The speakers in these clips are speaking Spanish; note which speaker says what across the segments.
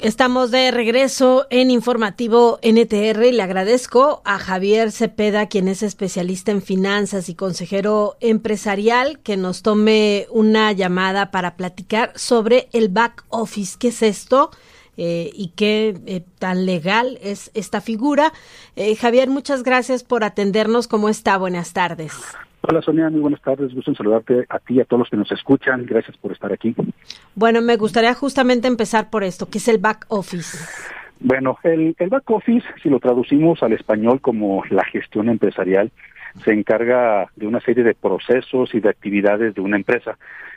Speaker 1: Estamos de regreso en Informativo NTR y le agradezco a Javier Cepeda, quien es especialista en finanzas y consejero empresarial, que nos tome una llamada para platicar sobre el back office. ¿Qué es esto? Eh, y qué eh, tan legal es esta figura. Eh, Javier, muchas gracias por atendernos. ¿Cómo está? Buenas tardes.
Speaker 2: Hola Sonia, muy buenas tardes. Gusto en saludarte a ti y a todos los que nos escuchan. Gracias por estar aquí.
Speaker 1: Bueno, me gustaría justamente empezar por esto, que es el back office.
Speaker 2: Bueno, el, el back office, si lo traducimos al español como la gestión empresarial, se encarga de una serie de procesos y de actividades de una empresa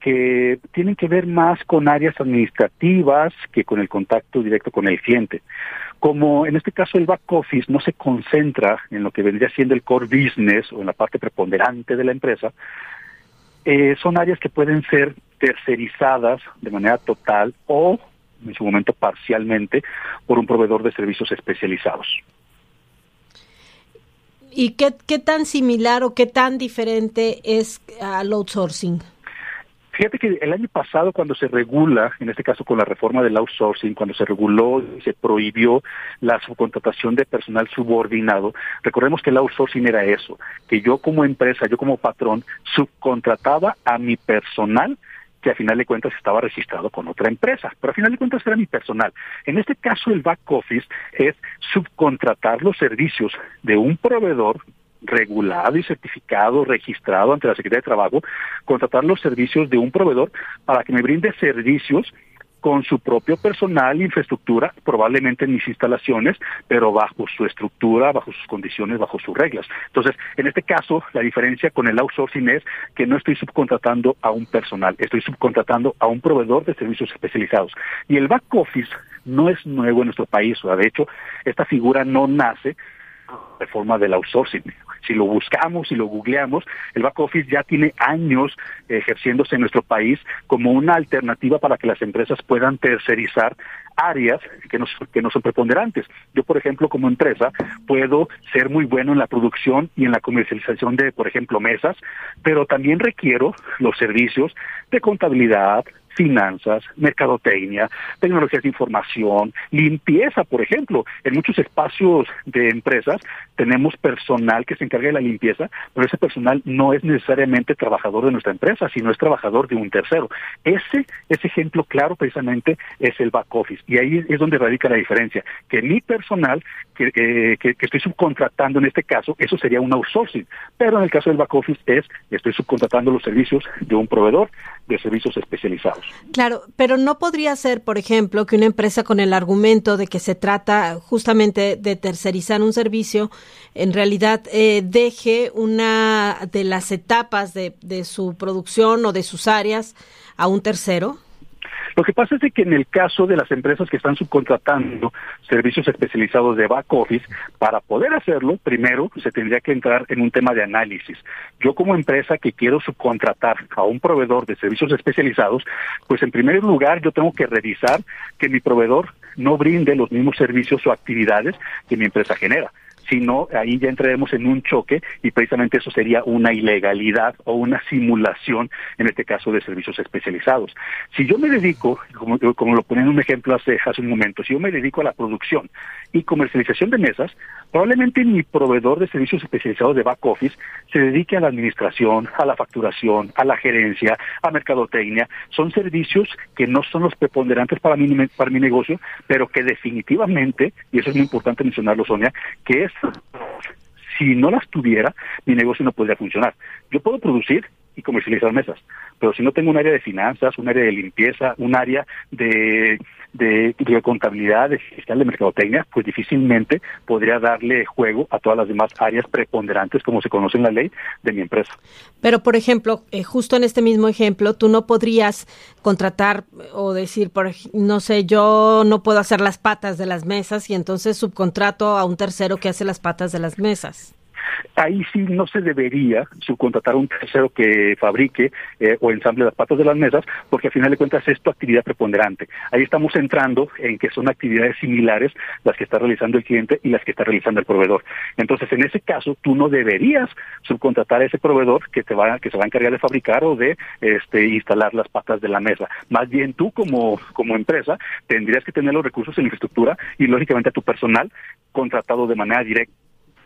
Speaker 2: que tienen que ver más con áreas administrativas que con el contacto directo con el cliente. Como en este caso el back office no se concentra en lo que vendría siendo el core business o en la parte preponderante de la empresa, eh, son áreas que pueden ser tercerizadas de manera total o en su momento parcialmente por un proveedor de servicios especializados.
Speaker 1: ¿Y qué, qué tan similar o qué tan diferente es al outsourcing?
Speaker 2: Fíjate que el año pasado cuando se regula, en este caso con la reforma del outsourcing, cuando se reguló y se prohibió la subcontratación de personal subordinado, recordemos que el outsourcing era eso, que yo como empresa, yo como patrón, subcontrataba a mi personal que a final de cuentas estaba registrado con otra empresa, pero a final de cuentas era mi personal. En este caso el back office es subcontratar los servicios de un proveedor regulado y certificado, registrado ante la Secretaría de Trabajo, contratar los servicios de un proveedor para que me brinde servicios con su propio personal infraestructura, probablemente en mis instalaciones, pero bajo su estructura, bajo sus condiciones, bajo sus reglas. Entonces, en este caso, la diferencia con el outsourcing es que no estoy subcontratando a un personal, estoy subcontratando a un proveedor de servicios especializados. Y el back office no es nuevo en nuestro país, o sea, de hecho, esta figura no nace reforma del outsourcing. Si lo buscamos y lo googleamos, el back office ya tiene años ejerciéndose en nuestro país como una alternativa para que las empresas puedan tercerizar áreas que no, que no son preponderantes. Yo, por ejemplo, como empresa, puedo ser muy bueno en la producción y en la comercialización de, por ejemplo, mesas, pero también requiero los servicios de contabilidad, finanzas, mercadotecnia, tecnologías de información, limpieza, por ejemplo. En muchos espacios de empresas tenemos personal que se encarga de la limpieza, pero ese personal no es necesariamente trabajador de nuestra empresa, sino es trabajador de un tercero. Ese, ese ejemplo claro precisamente es el back office. Y ahí es donde radica la diferencia, que mi personal que, que, que estoy subcontratando en este caso, eso sería un outsourcing, pero en el caso del back office es, estoy subcontratando los servicios de un proveedor de servicios especializados.
Speaker 1: Claro, pero no podría ser, por ejemplo, que una empresa con el argumento de que se trata justamente de tercerizar un servicio, en realidad eh, deje una de las etapas de, de su producción o de sus áreas a un tercero.
Speaker 2: Lo que pasa es que en el caso de las empresas que están subcontratando servicios especializados de back office, para poder hacerlo, primero se tendría que entrar en un tema de análisis. Yo como empresa que quiero subcontratar a un proveedor de servicios especializados, pues en primer lugar yo tengo que revisar que mi proveedor no brinde los mismos servicios o actividades que mi empresa genera. Si no, ahí ya entraremos en un choque y precisamente eso sería una ilegalidad o una simulación, en este caso de servicios especializados. Si yo me dedico, como, como lo ponía en un ejemplo hace, hace un momento, si yo me dedico a la producción y comercialización de mesas, probablemente mi proveedor de servicios especializados de back office se dedique a la administración, a la facturación, a la gerencia, a mercadotecnia. Son servicios que no son los preponderantes para mi, para mi negocio, pero que definitivamente, y eso es muy importante mencionarlo, Sonia, que es si no las tuviera, mi negocio no podría funcionar. Yo puedo producir y comercializar mesas, pero si no tengo un área de finanzas, un área de limpieza, un área de de, contabilidad, de fiscal, de mercadotecnia, pues difícilmente podría darle juego a todas las demás áreas preponderantes, como se conoce en la ley, de mi empresa.
Speaker 1: Pero, por ejemplo, eh, justo en este mismo ejemplo, tú no podrías contratar o decir, por, no sé, yo no puedo hacer las patas de las mesas y entonces subcontrato a un tercero que hace las patas de las mesas
Speaker 2: ahí sí no se debería subcontratar a un tercero que fabrique eh, o ensamble las patas de las mesas, porque al final de cuentas es tu actividad preponderante. Ahí estamos entrando en que son actividades similares las que está realizando el cliente y las que está realizando el proveedor. Entonces, en ese caso, tú no deberías subcontratar a ese proveedor que te va que se va a encargar de fabricar o de este, instalar las patas de la mesa. Más bien tú como como empresa tendrías que tener los recursos en infraestructura y lógicamente a tu personal contratado de manera directa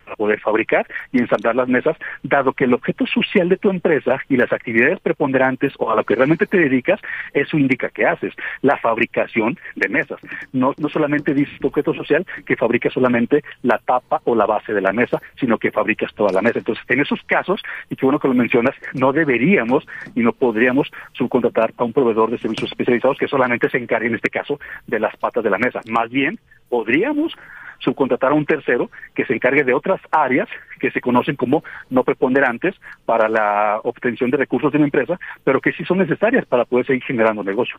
Speaker 2: para poder fabricar y ensamblar las mesas, dado que el objeto social de tu empresa y las actividades preponderantes o a lo que realmente te dedicas, eso indica que haces, la fabricación de mesas. No, no solamente dices tu objeto social que fabricas solamente la tapa o la base de la mesa, sino que fabricas toda la mesa. Entonces, en esos casos, y qué bueno que lo mencionas, no deberíamos y no podríamos subcontratar a un proveedor de servicios especializados que solamente se encargue, en este caso, de las patas de la mesa. Más bien, podríamos subcontratar a un tercero que se encargue de otras áreas que se conocen como no preponderantes para la obtención de recursos de una empresa, pero que sí son necesarias para poder seguir generando negocio.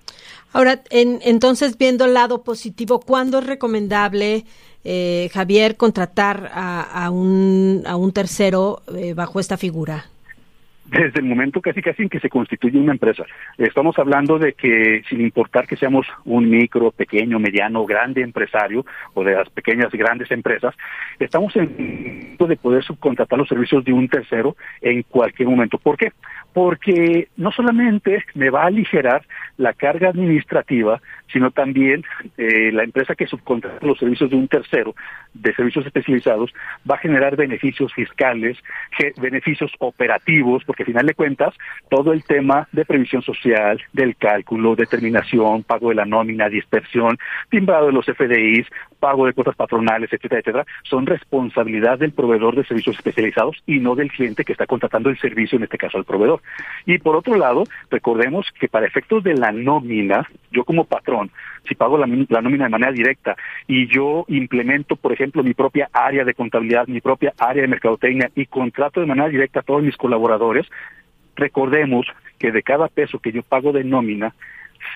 Speaker 1: Ahora, en, entonces, viendo el lado positivo, ¿cuándo es recomendable, eh, Javier, contratar a, un, a un tercero eh, bajo esta figura?
Speaker 2: Desde el momento casi casi en que se constituye una empresa. Estamos hablando de que sin importar que seamos un micro, pequeño, mediano, grande empresario o de las pequeñas grandes empresas, estamos en de poder subcontratar los servicios de un tercero en cualquier momento. ¿Por qué? Porque no solamente me va a aligerar la carga administrativa, sino también eh, la empresa que subcontrata los servicios de un tercero, de servicios especializados, va a generar beneficios fiscales, beneficios operativos, porque al final de cuentas, todo el tema de previsión social, del cálculo, determinación, pago de la nómina, dispersión, timbrado de los FDIs, pago de cuotas patronales, etcétera, etcétera, son responsabilidad del proveedor de servicios especializados y no del cliente que está contratando el servicio, en este caso al proveedor. Y por otro lado, recordemos que para efectos de la nómina, yo como patrón, si pago la, nómina de manera directa y yo implemento, por ejemplo, mi propia área de contabilidad, mi propia área de mercadotecnia y contrato de manera directa a todos mis colaboradores, recordemos que de cada peso que yo pago de nómina,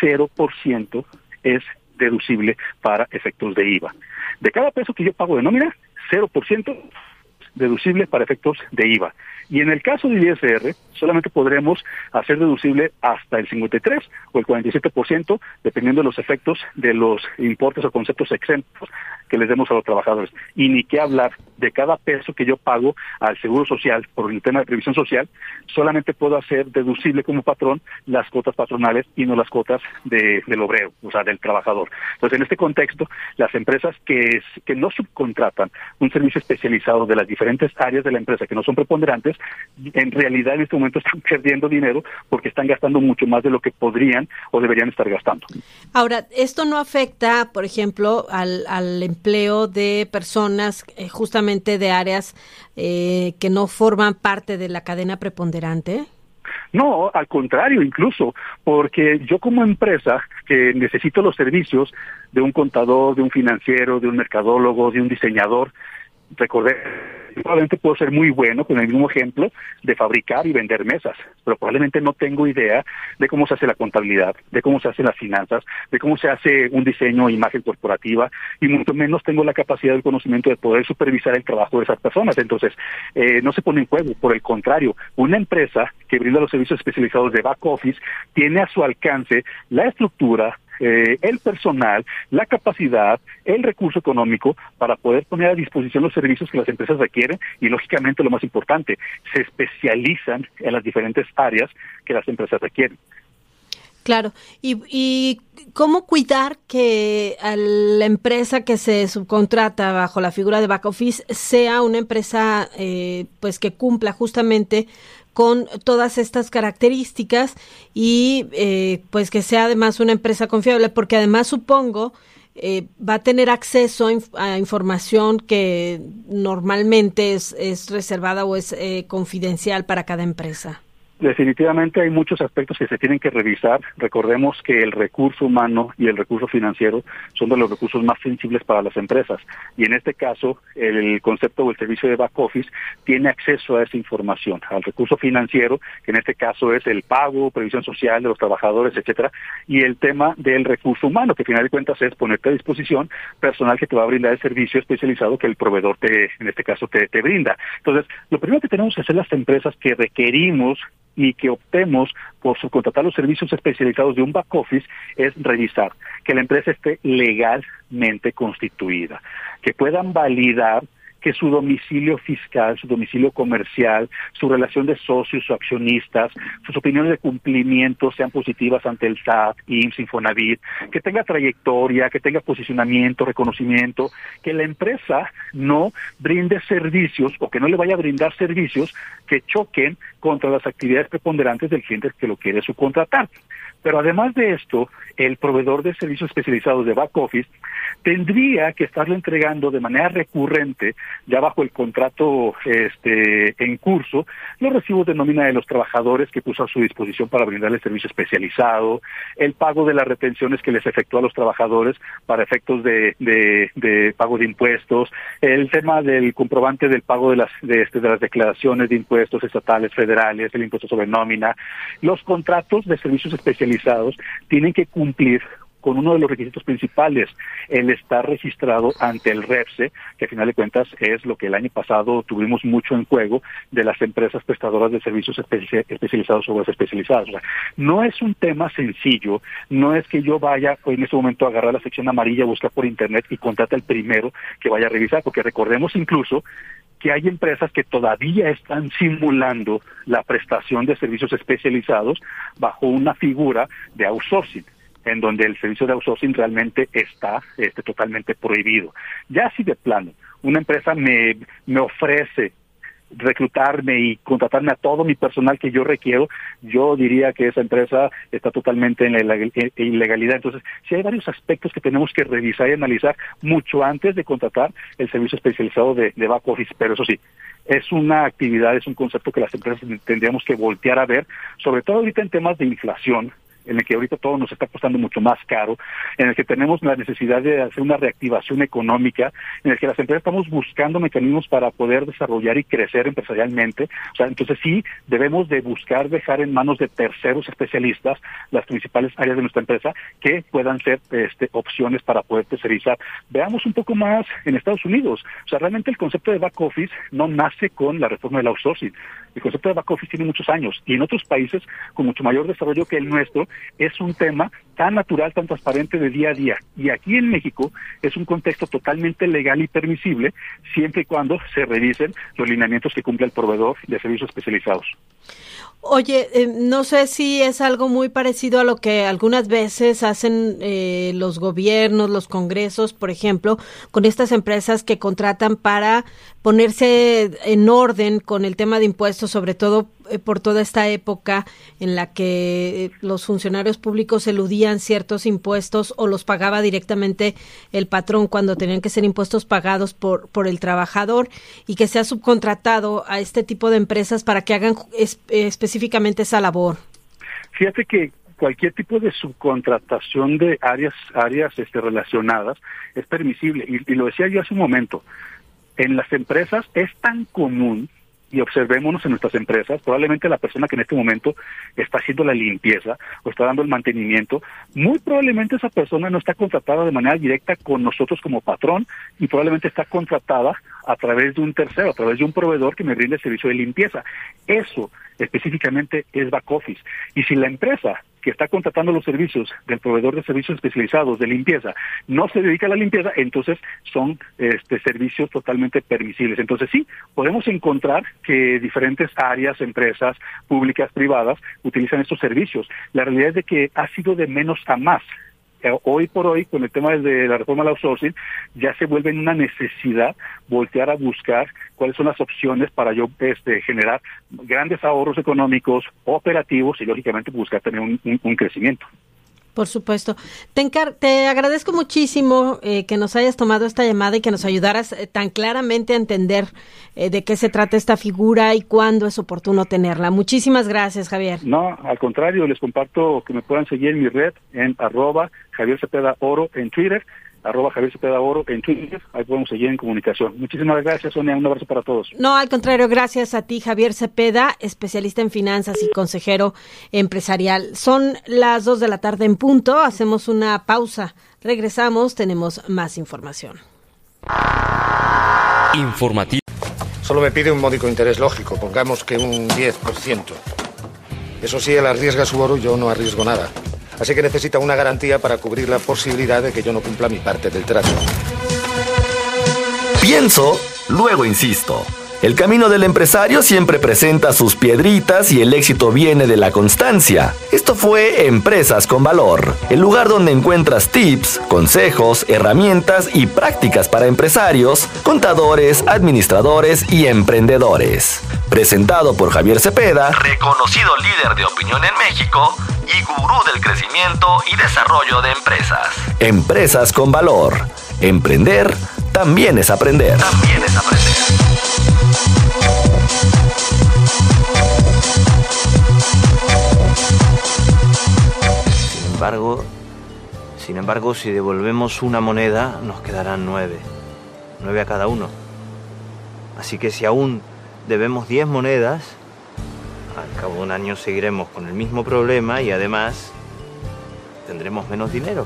Speaker 2: 0% es deducible para efectos de IVA. De cada peso que yo pago de nómina, 0% deducible para efectos de IVA. Y en el caso del ISR, solamente podremos hacer deducible hasta el 53 o el 47%, dependiendo de los efectos de los importes o conceptos exentos que les demos a los trabajadores. Y ni qué hablar de cada peso que yo pago al Seguro Social por el tema de previsión social, solamente puedo hacer deducible como patrón las cuotas patronales y no las cuotas de, del obrero, o sea, del trabajador. Entonces, en este contexto, las empresas que, que no subcontratan un servicio especializado de las diferentes áreas de la empresa que no son preponderantes, en realidad en este momento están perdiendo dinero porque están gastando mucho más de lo que podrían o deberían estar gastando.
Speaker 1: Ahora, esto no afecta, por ejemplo, al, al empleo de personas eh, justamente de áreas eh, que no forman parte de la cadena preponderante.
Speaker 2: No, al contrario, incluso, porque yo como empresa que necesito los servicios de un contador, de un financiero, de un mercadólogo, de un diseñador, recordé probablemente puedo ser muy bueno, con el mismo ejemplo, de fabricar y vender mesas, pero probablemente no tengo idea de cómo se hace la contabilidad, de cómo se hacen las finanzas, de cómo se hace un diseño e imagen corporativa, y mucho menos tengo la capacidad del conocimiento de poder supervisar el trabajo de esas personas. Entonces, eh, no se pone en juego, por el contrario, una empresa que brinda los servicios especializados de back office tiene a su alcance la estructura, eh, el personal, la capacidad, el recurso económico para poder poner a disposición los servicios que las empresas requieren y lógicamente lo más importante, se especializan en las diferentes áreas que las empresas requieren.
Speaker 1: Claro, y, y cómo cuidar que la empresa que se subcontrata bajo la figura de back office sea una empresa eh, pues que cumpla justamente con todas estas características y eh, pues que sea además una empresa confiable, porque además supongo eh, va a tener acceso a, información que normalmente es, es reservada o es confidencial para cada empresa.
Speaker 2: Definitivamente hay muchos aspectos que se tienen que revisar. Recordemos que el recurso humano y el recurso financiero son de los recursos más sensibles para las empresas. Y en este caso, el concepto o el servicio de back office tiene acceso a esa información, al recurso financiero, que en este caso es el pago, previsión social de los trabajadores, etcétera, y el tema del recurso humano, que al final de cuentas es ponerte a disposición personal que te va a brindar el servicio especializado que el proveedor te, en este caso, te, te brinda. Entonces, lo primero que tenemos que hacer las empresas que requerimos y que optemos por subcontratar los servicios especializados de un back office es revisar que la empresa esté legalmente constituida, que puedan validar que su domicilio fiscal, su domicilio comercial, su relación de socios o accionistas, sus opiniones de cumplimiento sean positivas ante el SAT, IMSS, Infonavit, que tenga trayectoria, que tenga posicionamiento, reconocimiento, que la empresa no brinde servicios o que no le vaya a brindar servicios que choquen contra las actividades preponderantes del cliente que lo quiere subcontratar. Pero además de esto, el proveedor de servicios especializados de back office tendría que estarle entregando de manera recurrente, ya bajo el contrato este, en curso, los recibos de nómina de los trabajadores que puso a su disposición para brindarle servicio especializado, el pago de las retenciones que les efectúa a los trabajadores para efectos de, de, pago de impuestos, el tema del comprobante del pago de las, de, este, de las declaraciones de impuestos estatales, federales, el impuesto sobre nómina, los contratos de servicios especializados tienen que cumplir con uno de los requisitos principales, el estar registrado ante el REPSE, que a final de cuentas es lo que el año pasado tuvimos mucho en juego de las empresas prestadoras de servicios especializados o especializados. no es un tema sencillo, no es que yo vaya en ese momento a agarrar la sección amarilla, buscar por internet y contrate al primero que vaya a revisar, porque recordemos incluso que hay empresas que todavía están simulando la prestación de servicios especializados bajo una figura de outsourcing en donde el servicio de outsourcing realmente está este, totalmente prohibido. Ya si de plano una empresa me, me ofrece reclutarme y contratarme a todo mi personal que yo requiero, yo diría que esa empresa está totalmente en la ilegalidad. Entonces, sí hay varios aspectos que tenemos que revisar y analizar mucho antes de contratar el servicio especializado de, de back office, pero eso sí, es una actividad, es un concepto que las empresas tendríamos que voltear a ver, sobre todo ahorita en temas de inflación, en el que ahorita todo nos está costando mucho más caro, en el que tenemos la necesidad de hacer una reactivación económica, en el que las empresas estamos buscando mecanismos para poder desarrollar y crecer empresarialmente. O sea, entonces sí debemos de buscar dejar en manos de terceros especialistas las principales áreas de nuestra empresa que puedan ser este, opciones para poder tercerizar. Veamos un poco más en Estados Unidos. O sea, realmente el concepto de back office no nace con la reforma del outsourcing. El concepto de back office tiene muchos años y en otros países con mucho mayor desarrollo que el nuestro es un tema tan natural, tan transparente de día a día. Y aquí en México es un contexto totalmente legal y permisible, siempre y cuando se revisen los lineamientos que cumple el proveedor de servicios especializados.
Speaker 1: Oye, eh, no sé si es algo muy parecido a lo que algunas veces hacen eh, los gobiernos, los congresos, por ejemplo, con estas empresas que contratan para ponerse en orden con el tema de impuestos, sobre todo por toda esta época en la que los funcionarios públicos eludían ciertos impuestos o los pagaba directamente el patrón cuando tenían que ser impuestos pagados por, por el trabajador y que se ha subcontratado a este tipo de empresas para que hagan específicamente esa labor.
Speaker 2: Fíjate que cualquier tipo de subcontratación de áreas áreas este, relacionadas es permisible y, y lo decía yo hace un momento en las empresas es tan común y observémonos en nuestras empresas, probablemente la persona que en este momento está haciendo la limpieza o está dando el mantenimiento, muy probablemente esa persona no está contratada de manera directa con nosotros como patrón y probablemente está contratada a través de un tercero, a través de un proveedor que me brinde servicio de limpieza. Eso específicamente es back office. Y si la empresa que está contratando los servicios del proveedor de servicios especializados de limpieza no se dedica a la limpieza, entonces son este, servicios totalmente permisibles. Entonces sí, podemos encontrar que diferentes áreas, empresas públicas, privadas, utilizan estos servicios. La realidad es de que ha sido de menos a más hoy por hoy, con el tema de la reforma del outsourcing, ya se vuelve una necesidad voltear a buscar cuáles son las opciones para yo este, generar grandes ahorros económicos, operativos y, lógicamente, buscar tener un crecimiento.
Speaker 1: Por supuesto. Te, te agradezco muchísimo eh, que nos hayas tomado esta llamada y que nos ayudaras eh, tan claramente a entender eh, de qué se trata esta figura y cuándo es oportuno tenerla. Muchísimas gracias, Javier.
Speaker 2: No, al contrario, les comparto que me puedan seguir en mi red en arroba Oro en Twitter arroba Javier Cepeda Oro en Twitter, ahí podemos seguir en comunicación. Muchísimas gracias, Sonia, un abrazo para todos.
Speaker 1: No, al contrario, gracias a ti, Javier Cepeda, especialista en finanzas y consejero empresarial. Son las dos de la tarde en punto, hacemos una pausa, regresamos, tenemos más información.
Speaker 3: Informativo. Solo me pide un módico interés lógico, pongamos que un 10%. Eso sí, él arriesga su oro, yo no arriesgo nada. Así que necesita una garantía para cubrir la posibilidad de que yo no cumpla mi parte del trato.
Speaker 4: Pienso, luego insisto. El camino del empresario siempre presenta sus piedritas y el éxito viene de la constancia. Esto fue Empresas con Valor, el lugar donde encuentras tips, consejos, herramientas y prácticas para empresarios, contadores, administradores y emprendedores. Presentado por Javier Cepeda, reconocido líder de opinión en México y gurú del crecimiento y desarrollo de empresas. Empresas con Valor. Emprender también es aprender. También es aprender.
Speaker 5: embargo, sin embargo, si devolvemos una moneda, nos quedarán nueve. Nueve a cada uno. Así que si aún debemos diez monedas, cabo de un año seguiremos con el mismo problema y además tendremos menos dinero.